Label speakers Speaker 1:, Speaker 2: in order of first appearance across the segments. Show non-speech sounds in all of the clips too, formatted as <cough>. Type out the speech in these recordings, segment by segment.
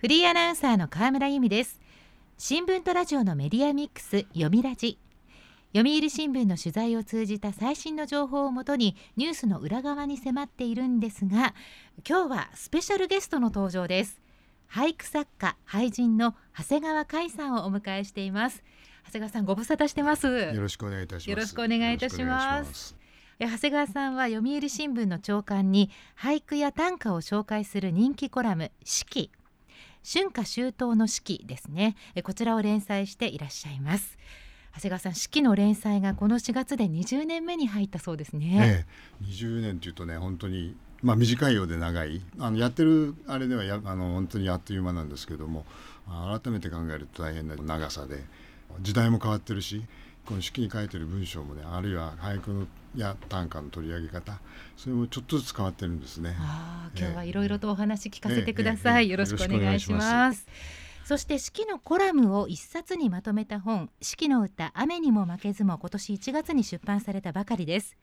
Speaker 1: フリーアナウンサーの河村由美です。新聞とラジオのメディアミックス読みラジ。読売新聞の取材を通じた最新の情報をもとにニュースの裏側に迫っているんですが今日はスペシャルゲストの登場です。俳句作家俳人の長谷川海さんをお迎えしています。長谷川さんご無沙汰してます。
Speaker 2: よろしくお願いいたします。
Speaker 1: よろしくお願いいたします。長谷川さんは読売新聞の朝刊に俳句や短歌を紹介する人気コラム四季春夏秋冬の四季ですね。こちらを連載していらっしゃいます。長谷川さん四季の連載がこの4月で20年目に入ったそうですね、
Speaker 2: ええ、20年というとね本当にまあ短いようで長い。あのやってるあれではやあの本当にあっという間なんですけども改めて考えると大変な長さで時代も変わってるしこの式に書いてる文章もねあるいは俳句のや短歌の取り上げ方それもちょっとずつ変わってるんですね。
Speaker 1: あ今日はいろいろとお話聞かせてください、よろしくお願いします。そして四季のコラムを一冊にまとめた本四季の歌雨にも負けずも今年1月に出版されたばかりです。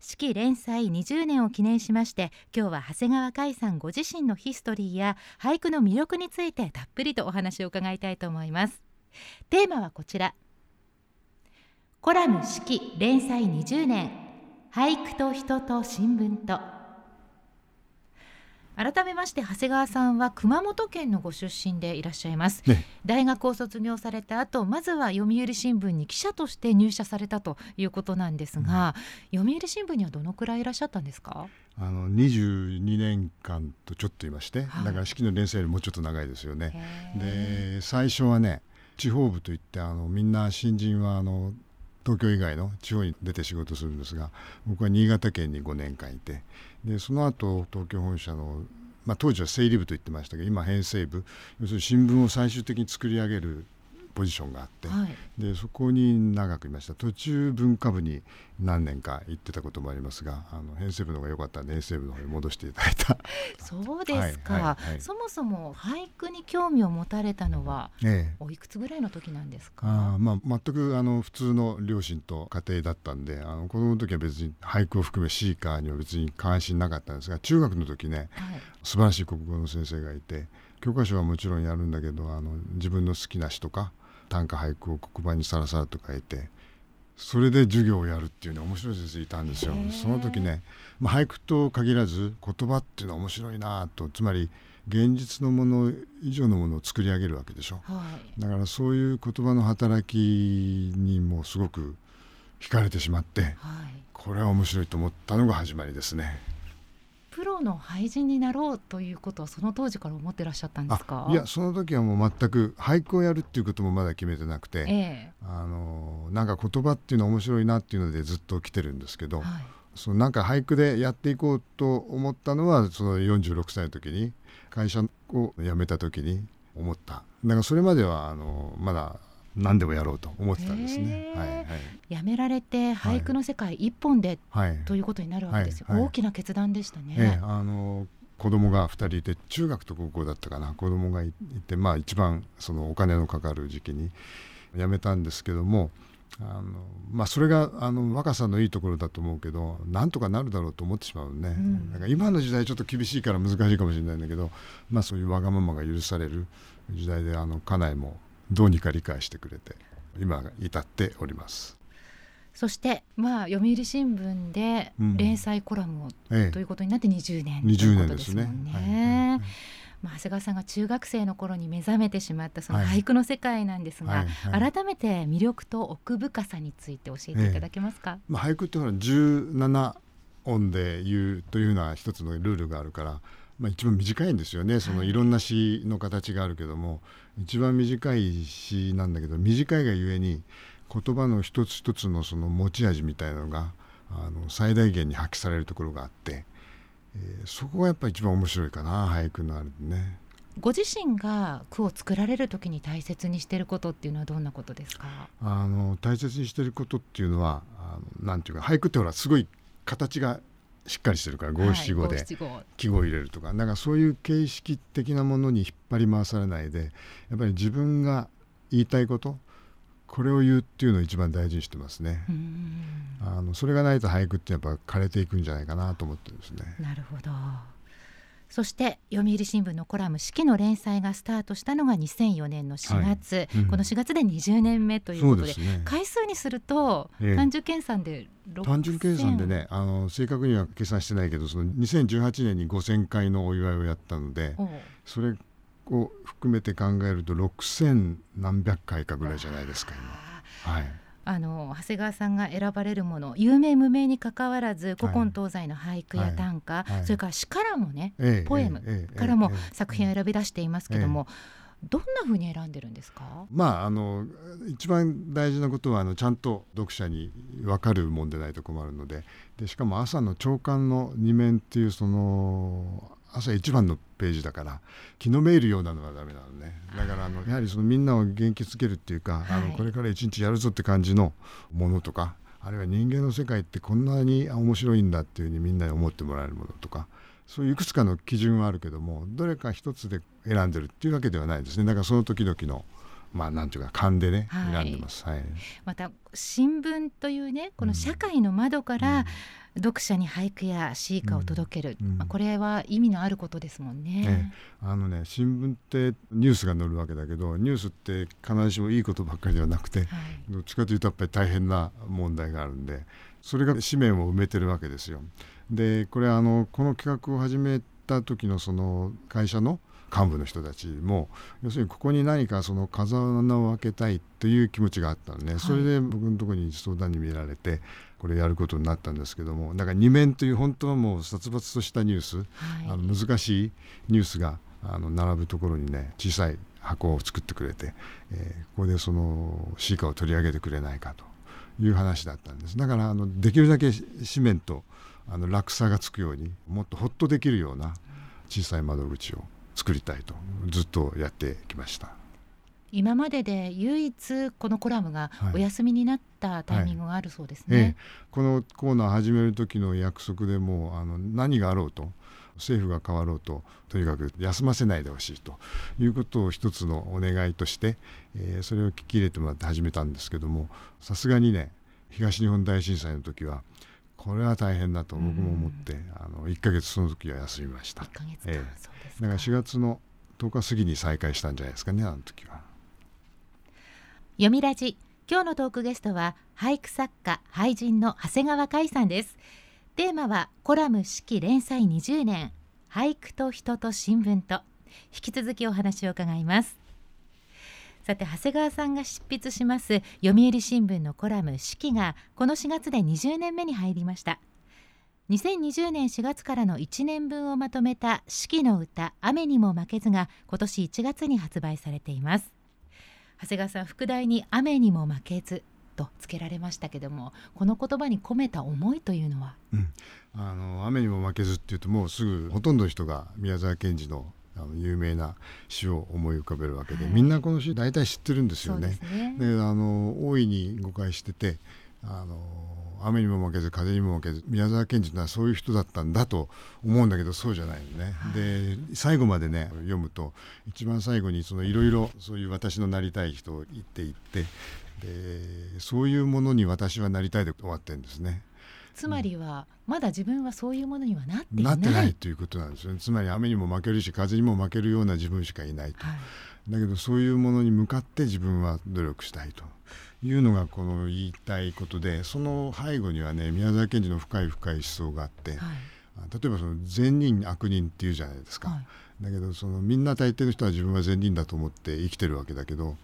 Speaker 1: 四季連載20年を記念しまして今日は長谷川海さんご自身のヒストリーや俳句の魅力についてたっぷりとお話を伺いたいと思います。テーマはこちらコラム四季連載20年。俳句と人と新聞と。改めまして長谷川さんは熊本県のご出身でいらっしゃいます、ね、大学を卒業された後まずは読売新聞に記者として入社されたということなんですが、うん、読売新聞にはどのくらいいらっしゃったんですか？
Speaker 2: あの22年間とちょっといまして、はい、だから式の連載よりもうちょっと長いですよね。で最初はね地方部といってあのみんな新人はあの東京以外の地方に出て仕事するんですが僕は新潟県に5年間いてでその後東京本社の、まあ、当時は整理部と言ってましたけど今編成部要するに新聞を最終的に作り上げるポジションがあって、はい、でそこに長くいました。途中文化部に何年か行ってたこともありますがあの編成部の方が良かったんで編成部の方に戻していただいた。<laughs>
Speaker 1: そうですか、はいはいはい、そもそも俳句に興味を持たれたのは、ええ、おいくつぐらいの時なんですか？
Speaker 2: あ、まあ、全くあの普通の両親と家庭だったんであの子供の時は別に俳句を含めシーカーには別に関心なかったんですが中学の時ね、はい、素晴らしい国語の先生がいて教科書はもちろんやるんだけどあの自分の好きな詩とか短歌俳句を黒板にさらさらと書いてそれで授業をやるっていうね面白い先生いたんですよ。その時ね、まあ、俳句と限らず言葉っていうのは面白いなと。つまり現実のもの以上のものを作り上げるわけでしょ、はい、だからそういう言葉の働きにもすごく惹かれてしまって、はい、これは面白いと思ったのが始まりですね。
Speaker 1: プロの俳人になろうということはその当時から思ってらっしゃったんですか？
Speaker 2: いやその時はもう全く俳句をやるっていうこともまだ決めてなくて、ええ、あのなんか言葉っていうのは面白いなっていうのでずっと来てるんですけど、はい、そのなんか俳句でやっていこうと思ったのはその46歳の時に会社を辞めた時に思った。だからそれまではあのまだ何でもやろうと思ってたんですね。はいはい、
Speaker 1: やめられて俳句の世界一本で、はい、ということになるわけですよ、大きな決断でしたね。
Speaker 2: えあの子供が2人いて中学と高校だったかな。子供がいてまあ一番そのお金のかかる時期に辞めたんですけどもあのまあ、それがあの若さのいいところだと思うけどなんとかなるだろうと思ってしまうね、うん、だから今の時代ちょっと厳しいから難しいかもしれないんだけど、まあ、そういうわがままが許される時代であの家内もどうにか理解してくれて今至っております。
Speaker 1: そしてまあ読売新聞で連載コラムを、うん、ということになって20年ということですもんね。ねはいまあ、長谷川さんが中学生の頃に目覚めてしまったその俳句の世界なんですが、はいはい。はい、改めて魅力と奥深さについて教えていただけますか、
Speaker 2: まあ、俳句ってほら17音で言うというような一つのルールがあるからまあ、一番短いんですよね。そのいろんな詩の形があるけども、一番短い詩なんだけど短いがゆえに言葉の一つ一つのその持ち味みたいなのがあの最大限に発揮されるところがあって、えー、そこがやっぱり一番面白いかな俳句のあるね。
Speaker 1: ご自身が句を作られる時に大切にしていることっていうのはどんなことですか？
Speaker 2: あの大切にしていることっていうのはあのなんていうか俳句ってほらすごい形がしっかりしてるから五七五で記号入れるとか、だからそういう形式的なものに引っ張り回されないでやっぱり自分が言いたいことこれを言うっていうのを一番大事にしてますね。あのそれがないと俳句ってやっぱ枯れていくんじゃないかなと思ってですね。
Speaker 1: なるほど。そして読売新聞のコラム「四季」の連載がスタートしたのが2004年の4月、はい。うん、この4月で20年目ということで、ね、回数にすると、単純計算で
Speaker 2: 単純計算でねあの正確には計算してないけどその2018年に5000回のお祝いをやったのでそれを含めて考えると6000何百回かぐらいじゃないですか今。はい
Speaker 1: あの長谷川さんが選ばれるもの有名無名にかかわらず古今東西の俳句や短歌、はい。はい、それから詩からもね、ポエムからも作品を選び出していますけども、どんなふうに選んでるんですか？
Speaker 2: まああの一番大事なことはあのちゃんと読者に分かるもんでないと困るので、でしかも朝の朝刊の二面っていうその朝一番のページだから気のめいるようなのはダメなのね。だからあのやはりそのみんなを元気づけるっていうか、はい、あのこれから一日やるぞって感じのものとかあるいは人間の世界ってこんなに面白いんだっていうふうにみんなに思ってもらえるものとかそういういくつかの基準はあるけどもどれか一つで選んでるっていうわけではないですね。だからその時々のまあなんていうか勘でね、はい、選んでます、はい、
Speaker 1: また新聞というねこの社会の窓から、読者に俳句や詩歌を届ける、うん。うん、まあ、これは意味のあることですもんね、
Speaker 2: あのね新聞ってニュースが載るわけだけどニュースって必ずしもいいことばっかりではなくて、はい、どっちかというとやっぱり大変な問題があるんでそれが紙面を埋めてるわけですよ。でこれあのこの企画を始めた時のその会社の幹部の人たちも要するにここに何かその風穴を開けたいという気持ちがあったのね、はい、それで僕のところに相談に見られてこれやることになったんですけどもだから2面という本当はもう殺伐としたニュース、はい、あの難しいニュースがあの並ぶところにね小さい箱を作ってくれて、えー、ここでそのシーカを取り上げてくれないかという話だったんです。だからあのできるだけ紙面とあの落差がつくようにもっとほっとできるような小さい窓口を作りたいとずっとやってきました。
Speaker 1: 今までで唯一このコラムがお休みになったタイミングがあるそうですね、はいはいええ、
Speaker 2: このコーナー始める時の約束でもあの何があろうと政府が変わろうととにかく休ませないでほしいということを一つのお願いとして、えー、それを聞き入れてもらって始めたんですけどもさすがにね東日本大震災の時はこれは大変だと僕も思って、あの1か月その時は休みました。1
Speaker 1: ヶ月え
Speaker 2: え、だから4月の10日過ぎに再開したんじゃないですかねあの時は。
Speaker 1: 読みラジ。今日のトークゲストは俳句作家俳人の長谷川海さんです。テーマはコラム式連載20年。俳句と人と新聞と。引き続きお話を伺いますさて長谷川さんが執筆します読売新聞のコラム四季がこの4月で20年目に入りました。2020年4月からの1年分をまとめた四季の歌雨にも負けずが今年1月に発売されています。長谷川さん副題に雨にも負けずとつけられましたけどもこの言葉に込めた思いというのは、
Speaker 2: うん、あの雨にも負けずっていうともうすぐほとんどの人が宮沢賢治のあの有名な詩を思い浮かべるわけで、はい、みんなこの詩大体知ってるんですよね。で、ね、あの大いに誤解しててあの雨にも負けず風にも負けず宮沢賢治というのはそういう人だったんだと思うんだけどそうじゃないのね。で最後までね読むと一番最後にいろいろそういう私のなりたい人を言っていってでそういうものに私はなりたいで終わってるんですね。
Speaker 1: つまりは、まだ自分はそういうものにはなってい
Speaker 2: ない。なってないということなんですよね。つまり雨にも負けるし風にも負けるような自分しかいないと、はい、だけどそういうものに向かって自分は努力したいというのがこの言いたいことでその背後にはね宮沢賢治の深い深い思想があって、はい、例えばその善人悪人っていうじゃないですか、はい、だけどそのみんな大抵の人は自分は善人だと思って生きてるわけだけど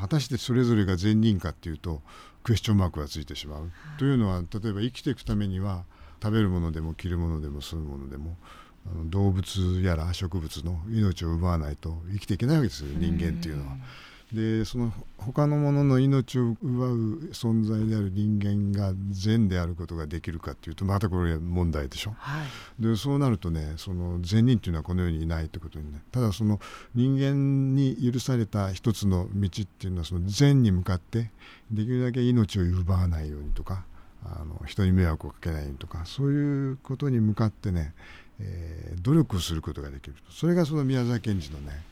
Speaker 2: 果たしてそれぞれが善人かっていうとクエスチョンマークがついてしまう、というのは例えば生きていくためには食べるものでも着るものでも住むものでも動物やら植物の命を奪わないと生きていけないわけですよ人間っていうのは。でその他のものの命を奪う存在である人間が善であることができるかっていうとまたこれ問題でしょ。はい、でそうなるとねその善人っていうのはこの世にいないってことにね。ただその人間に許された一つの道っていうのはその善に向かってできるだけ命を奪わないようにとかあの人に迷惑をかけないようにとかそういうことに向かってね、えー、努力をすることができるそれがその宮沢賢治のね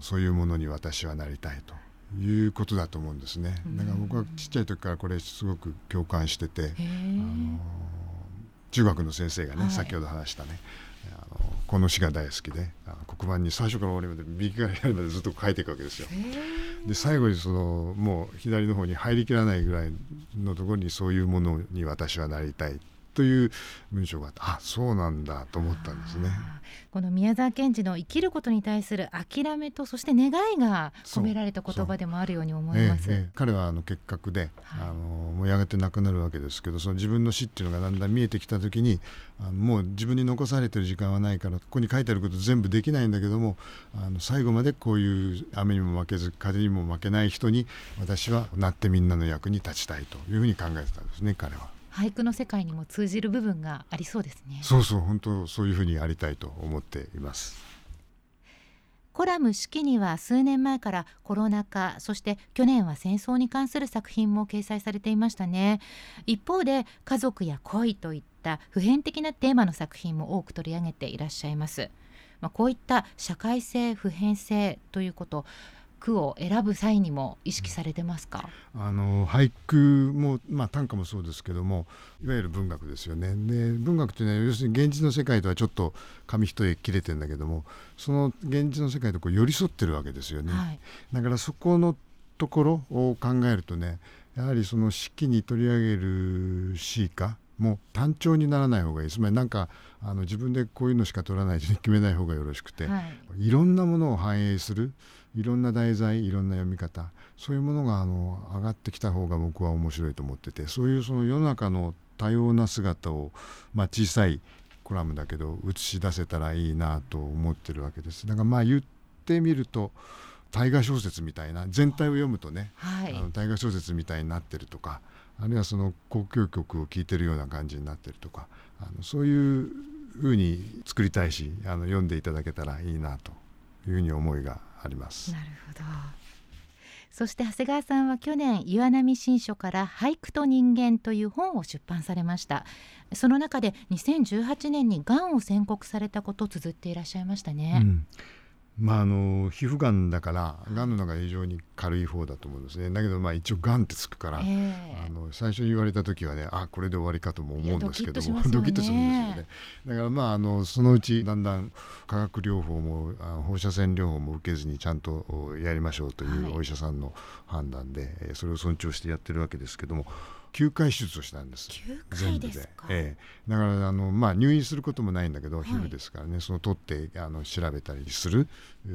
Speaker 2: そういうものに私はなりたいということだと思うんですね。だから僕はちっちゃい時からこれすごく共感してて、あの中学の先生がね、はい、先ほど話したねあのこの詩が大好きで黒板に最初から終わりまで右から左までずっと書いていくわけですよ。で最後にそのもう左の方に入りきらないぐらいのところにそういうものに私はなりたいという文章があってあそうなんだと思ったんですね。
Speaker 1: この宮沢賢治の生きることに対する諦めとそして願いが込められた言葉でもあるように思います。えええ、
Speaker 2: 彼はあの結核で、はい、あのもうやがて亡くなるわけですけどその自分の死っていうのがだんだん見えてきた時にあのもう自分に残されてる時間はないからここに書いてあること全部できないんだけどもあの最後までこういう雨にも負けず風にも負けない人に私はなってみんなの役に立ちたいというふうに考えてたんですね彼は。
Speaker 1: 俳句の世界にも通じる部分がありそうですね。
Speaker 2: そうそう本当そういうふうにありたいと思っています。
Speaker 1: コラム式には数年前からコロナ禍そして去年は戦争に関する作品も掲載されていましたね。一方で家族や恋といった普遍的なテーマの作品も多く取り上げていらっしゃいます。まあ、こういった社会性普遍性ということ句を選ぶ際にも意識されてますか？
Speaker 2: あの俳句も、まあ、短歌もそうですけどもいわゆる文学ですよね。で文学というのは要するに現実の世界とはちょっと紙一重切れてるんだけどもその現実の世界とこう寄り添ってるわけですよね、はい、だからそこのところを考えるとねやはりその式に取り上げる詩歌も単調にならない方がいい。つまりなんかあの自分でこういうのしか取らないで決めない方がよろしくて、はい、いろんなものを反映するいろんな題材いろんな読み方そういうものがあの上がってきた方が僕は面白いと思っててそういうその世の中の多様な姿を、まあ、小さいコラムだけど映し出せたらいいなと思ってるわけです。だからまあ言ってみると大河小説みたいな全体を読むとね、はい、あの大河小説みたいになってるとかあるいはその交響曲を聴いてるような感じになってるとかあのそういうふうに作りたいしあの読んでいただけたらいいなというふうに思いがあります。
Speaker 1: なるほど。そして長谷川さんは去年岩波新書から俳句と人間という本を出版されました。その中で2018年にがんを宣告されたことを綴っていらっしゃいましたね、うん
Speaker 2: まあ、あの皮膚がんだからがんの中で非常に軽い方だと思うんですね。だけどまあ一応がんってつくから、えー、あの最初に言われた時はねあこれで終わりかとも思うんですけども <laughs> ドキッとするんですよね。だからまああのそのうちだんだん化学療法も放射線療法も受けずにちゃんとやりましょうというお医者さんの判断で、はい、それを尊重してやってるわけですけども9回手術をしたんです。
Speaker 1: 全部で、
Speaker 2: ええ、だからあの、まあ、入院することもないんだけど、皮膚ですからね。その取ってあの調べたりする。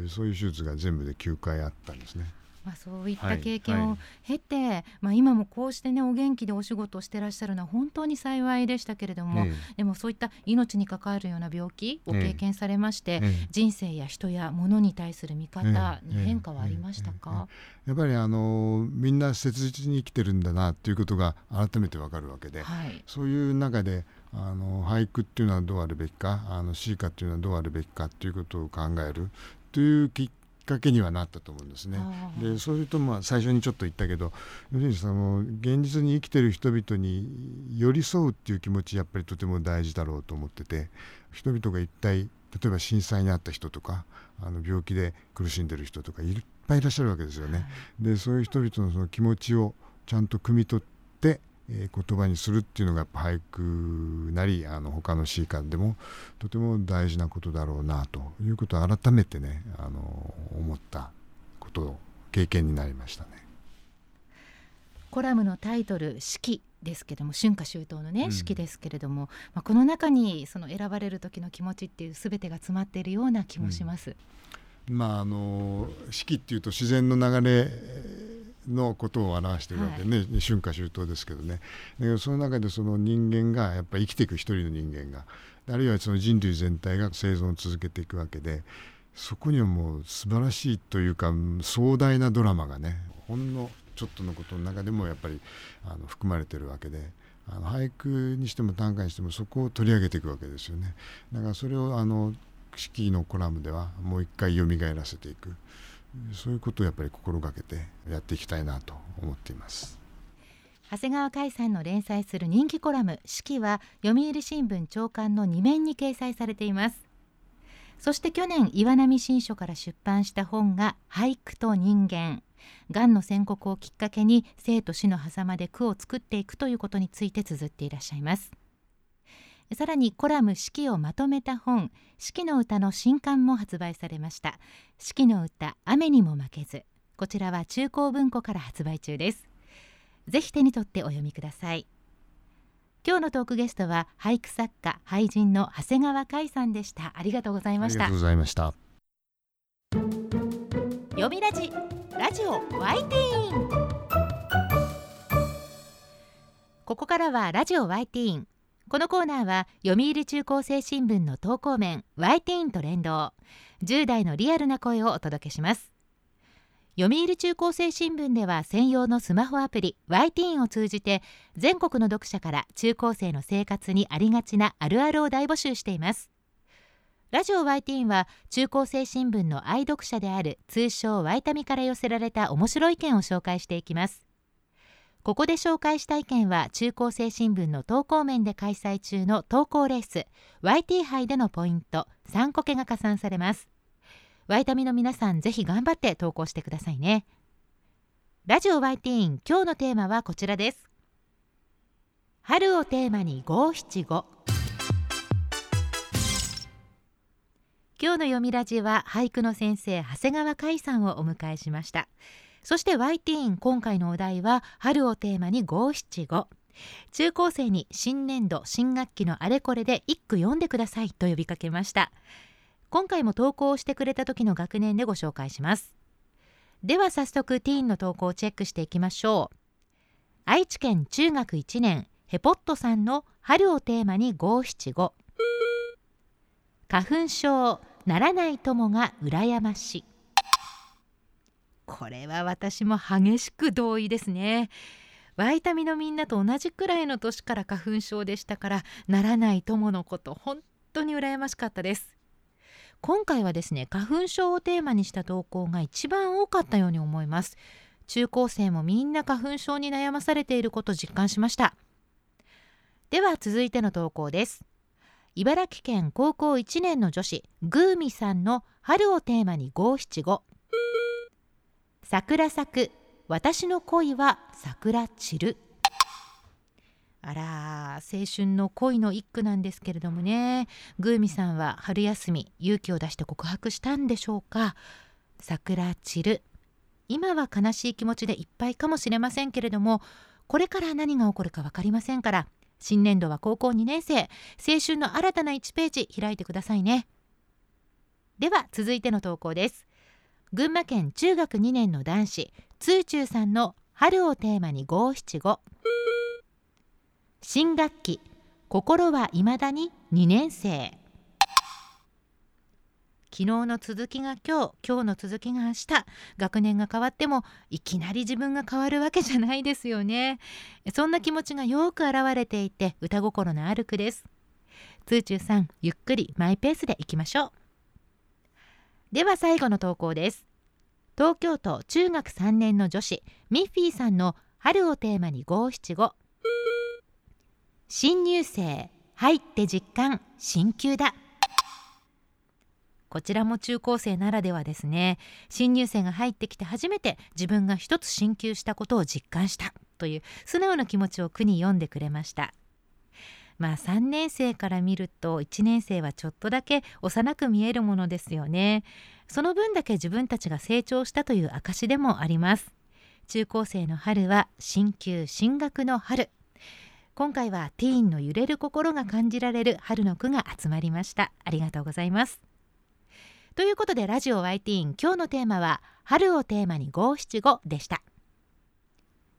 Speaker 2: そういう手術が全部で9回あったんですね。
Speaker 1: まあ、そういった経験を経て、はいはい、まあ、今もこうしてねお元気でお仕事をしてらっしゃるのは本当に幸いでしたけれども、ええ、でもそういった命に関わるような病気を経験されまして、え、人生や人や物に対する見方に変化はありましたか、
Speaker 2: やっぱりあのみんな切実に生きてるんだなっていうことが改めてわかるわけで、はい、そういう中であの俳句っていうのはどうあるべきかあの詩歌っていうのはどうあるべきかっていうことを考えるというきっかけにはなったと思うんですね。でそうするとまあ最初にちょっと言ったけど要するにその現実に生きてる人々に寄り添うっていう気持ちやっぱりとても大事だろうと思ってて人々が一体例えば震災にあった人とかあの病気で苦しんでる人とかいっぱいいらっしゃるわけですよね。はい、でそういう人々のその気持ちをちゃんと汲み取ってえー、言葉にするっていうのが俳句なりあの他の詩歌でもとても大事なことだろうなということを改めてねあの思ったこと経験になりましたね。
Speaker 1: コラムのタイトル「四季」ですけども春夏秋冬のね、うん、四季ですけれども、まあ、この中にその選ばれる時の気持ちっていう全てが詰まっているような気もします。
Speaker 2: うん、まああの四季っていうと自然の流れのことを表しているわけね、はい、春夏秋冬ですけどねだけどその中でその人間がやっぱり生きていく一人の人間があるいはその人類全体が生存を続けていくわけでそこにはもう素晴らしいというか壮大なドラマがねほんのちょっとのことの中でもやっぱりあの含まれてるわけで。あの俳句にしても短歌にしてもそこを取り上げていくわけですよね。だからそれをあの四季のコラムではもう一回蘇らせていく。そういうことをやっぱり心がけてやっていきたいなと思っています。
Speaker 1: 長谷川海さんの連載する人気コラム「四季」は読売新聞長官の2面に掲載されています。そして去年岩波新書から出版した本が「俳句と人間」がんの宣告をきっかけに生と死の狭間で句を作っていくということについて綴っていらっしゃいます。さらにコラム四季をまとめた本四季の歌の新刊も発売されました。四季の歌雨にも負けずこちらは中高文庫から発売中です。ぜひ手に取ってお読みください。今日のトークゲストは俳句作家俳人の長谷川海さんでした。ありがとうございました。
Speaker 2: ありがとうございました。
Speaker 1: 読みラジラジオワイティーン。ここからはラジオワイティーンこのコーナーは読売中高生新聞の投稿面ワイティーンと連動。10代のリアルな声をお届けします。読売中高生新聞では専用のスマホアプリ y ティーンを通じて全国の読者から中高生の生活にありがちなあるあるを大募集しています。ラジオ y ティーンは中高生新聞の愛読者である通称ワイタミから寄せられた面白い意見を紹介していきます。ここで紹介した意見は中高生新聞の投稿面で開催中の投稿レース YT 杯でのポイント3個けが加算されます。ワイタミの皆さんぜひ頑張って投稿してくださいね。ラジオワイティーン今日のテーマはこちらです。春をテーマに五七五。今日の読みラジは俳句の先生長谷川海さんをお迎えしました。そしてワイティーン今回のお題は春をテーマに五七五。中高生に新年度新学期のあれこれで一句読んでくださいと呼びかけました。今回も投稿をしてくれた時の学年でご紹介します。では早速ティーンの投稿をチェックしていきましょう。愛知県中学1年ヘポットさんの春をテーマに五七五。花粉症ならない友が羨ましい。これは私も激しく同意ですね。ワイタミのみんなと同じくらいの年から花粉症でしたからならない友のこと本当に羨ましかったです。今回はですね花粉症をテーマにした投稿が一番多かったように思います。中高生もみんな花粉症に悩まされていること実感しました。では続いての投稿です。茨城県高校1年の女子グーミさんの春をテーマに五七五。桜咲く。私の恋は桜散る。あら青春の恋の一句なんですけれどもね。グーミさんは春休み勇気を出して告白したんでしょうか。桜散る。今は悲しい気持ちでいっぱいかもしれませんけれどもこれから何が起こるか分かりませんから新年度は高校2年生。青春の新たな1ページ開いてくださいね。では続いての投稿です。群馬県中学2年の男子ツーチューさんの春をテーマに五七五。新学期心はいまだに2年生。昨日の続きが今日今日の続きが明日。学年が変わってもいきなり自分が変わるわけじゃないですよね。そんな気持ちがよく表れていて歌心のある句です。ツーチューさんゆっくりマイペースでいきましょう。では最後の投稿です。東京都中学3年の女子ミッフィーさんの春をテーマに五七五。新入生入って実感進級だ。こちらも中高生ならではですね。新入生が入ってきて初めて自分が一つ進級したことを実感したという素直な気持ちを句に読んでくれました。まあ3年生から見ると1年生はちょっとだけ幼く見えるものですよね。その分だけ自分たちが成長したという証でもあります。中高生の春は進級進学の春。今回はティーンの揺れる心が感じられる春の句が集まりました。ありがとうございます。ということでラジオ y ティーン今日のテーマは春をテーマに五七五でした。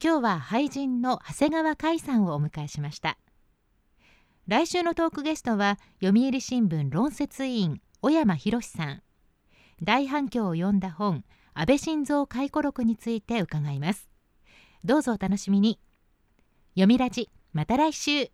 Speaker 1: 今日は俳人の長谷川海さんをお迎えしました。来週のトークゲストは読売新聞論説委員小山博さん。大反響を呼んだ本安倍晋三回顧録について伺います。どうぞお楽しみに。読みラジまた来週。